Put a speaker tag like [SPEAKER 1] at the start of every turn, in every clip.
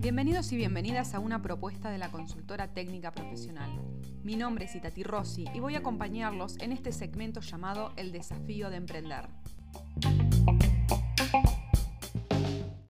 [SPEAKER 1] Bienvenidos y bienvenidas a una propuesta de la consultora técnica profesional. Mi nombre es Itati Rossi y voy a acompañarlos en este segmento llamado El desafío de emprender.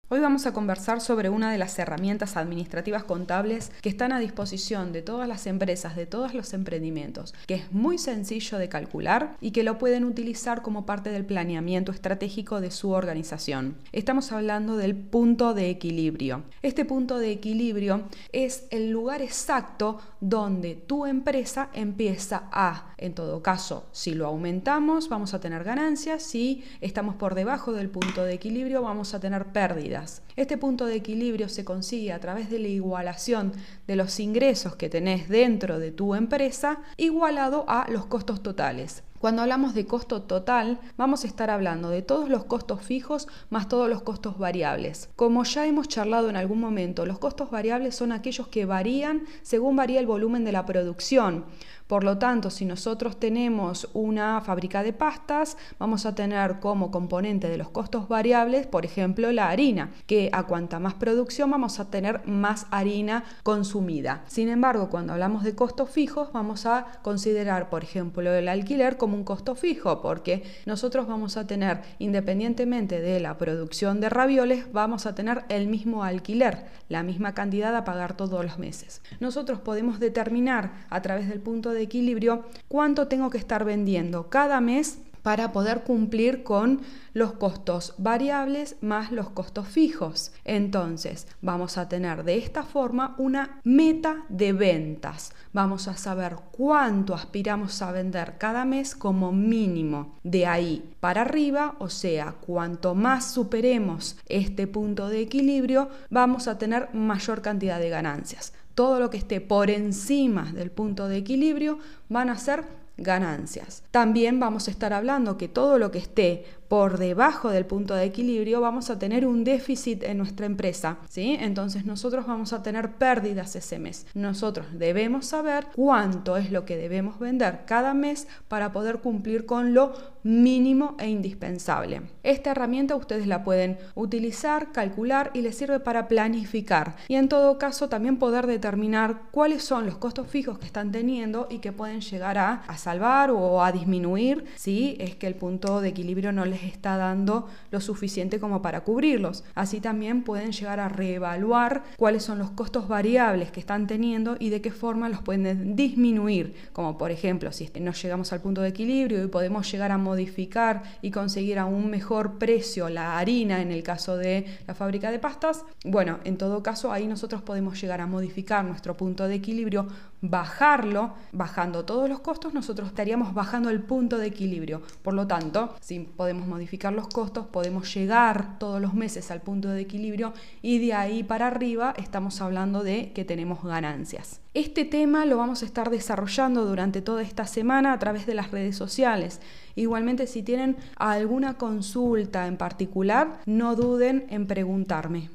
[SPEAKER 1] Hoy vamos a conversar sobre una de las herramientas administrativas contables que están a disposición de todas las empresas, de todos los emprendimientos, que es muy sencillo de calcular y que lo pueden utilizar como parte del planeamiento estratégico de su organización. Estamos hablando del punto de equilibrio. Este punto de equilibrio es el lugar exacto donde tu empresa empieza a, en todo caso, si lo aumentamos, vamos a tener ganancias, si estamos por debajo del punto de equilibrio, vamos a tener pérdidas este punto de equilibrio se consigue a través de la igualación de los ingresos que tenés dentro de tu empresa igualado a los costos totales. Cuando hablamos de costo total, vamos a estar hablando de todos los costos fijos más todos los costos variables. Como ya hemos charlado en algún momento, los costos variables son aquellos que varían según varía el volumen de la producción. Por lo tanto, si nosotros tenemos una fábrica de pastas, vamos a tener como componente de los costos variables, por ejemplo, la harina, que a cuanta más producción vamos a tener más harina consumida. Sin embargo, cuando hablamos de costos fijos, vamos a considerar, por ejemplo, el alquiler como un costo fijo, porque nosotros vamos a tener, independientemente de la producción de ravioles, vamos a tener el mismo alquiler, la misma cantidad a pagar todos los meses. Nosotros podemos determinar a través del punto de equilibrio cuánto tengo que estar vendiendo cada mes para poder cumplir con los costos variables más los costos fijos. Entonces, vamos a tener de esta forma una meta de ventas. Vamos a saber cuánto aspiramos a vender cada mes como mínimo. De ahí para arriba, o sea, cuanto más superemos este punto de equilibrio, vamos a tener mayor cantidad de ganancias todo lo que esté por encima del punto de equilibrio van a ser ganancias. También vamos a estar hablando que todo lo que esté por debajo del punto de equilibrio, vamos a tener un déficit en nuestra empresa, ¿sí? Entonces nosotros vamos a tener pérdidas ese mes. Nosotros debemos saber cuánto es lo que debemos vender cada mes para poder cumplir con lo mínimo e indispensable. Esta herramienta ustedes la pueden utilizar, calcular y les sirve para planificar y en todo caso también poder determinar cuáles son los costos fijos que están teniendo y que pueden llegar a, a salvar o a disminuir si es que el punto de equilibrio no les está dando lo suficiente como para cubrirlos. Así también pueden llegar a reevaluar cuáles son los costos variables que están teniendo y de qué forma los pueden disminuir. Como por ejemplo, si no llegamos al punto de equilibrio y podemos llegar a modificar y conseguir a un mejor precio la harina en el caso de la fábrica de pastas, bueno, en todo caso ahí nosotros podemos llegar a modificar nuestro punto de equilibrio, bajarlo, bajando todos los costos, nosotros estaríamos bajando el punto de equilibrio. Por lo tanto, si podemos modificar los costos, podemos llegar todos los meses al punto de equilibrio y de ahí para arriba estamos hablando de que tenemos ganancias. Este tema lo vamos a estar desarrollando durante toda esta semana a través de las redes sociales. Igualmente, si tienen alguna consulta en particular, no duden en preguntarme.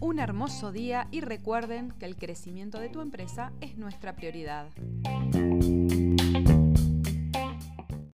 [SPEAKER 1] Un hermoso día y recuerden que el crecimiento de tu empresa es nuestra prioridad.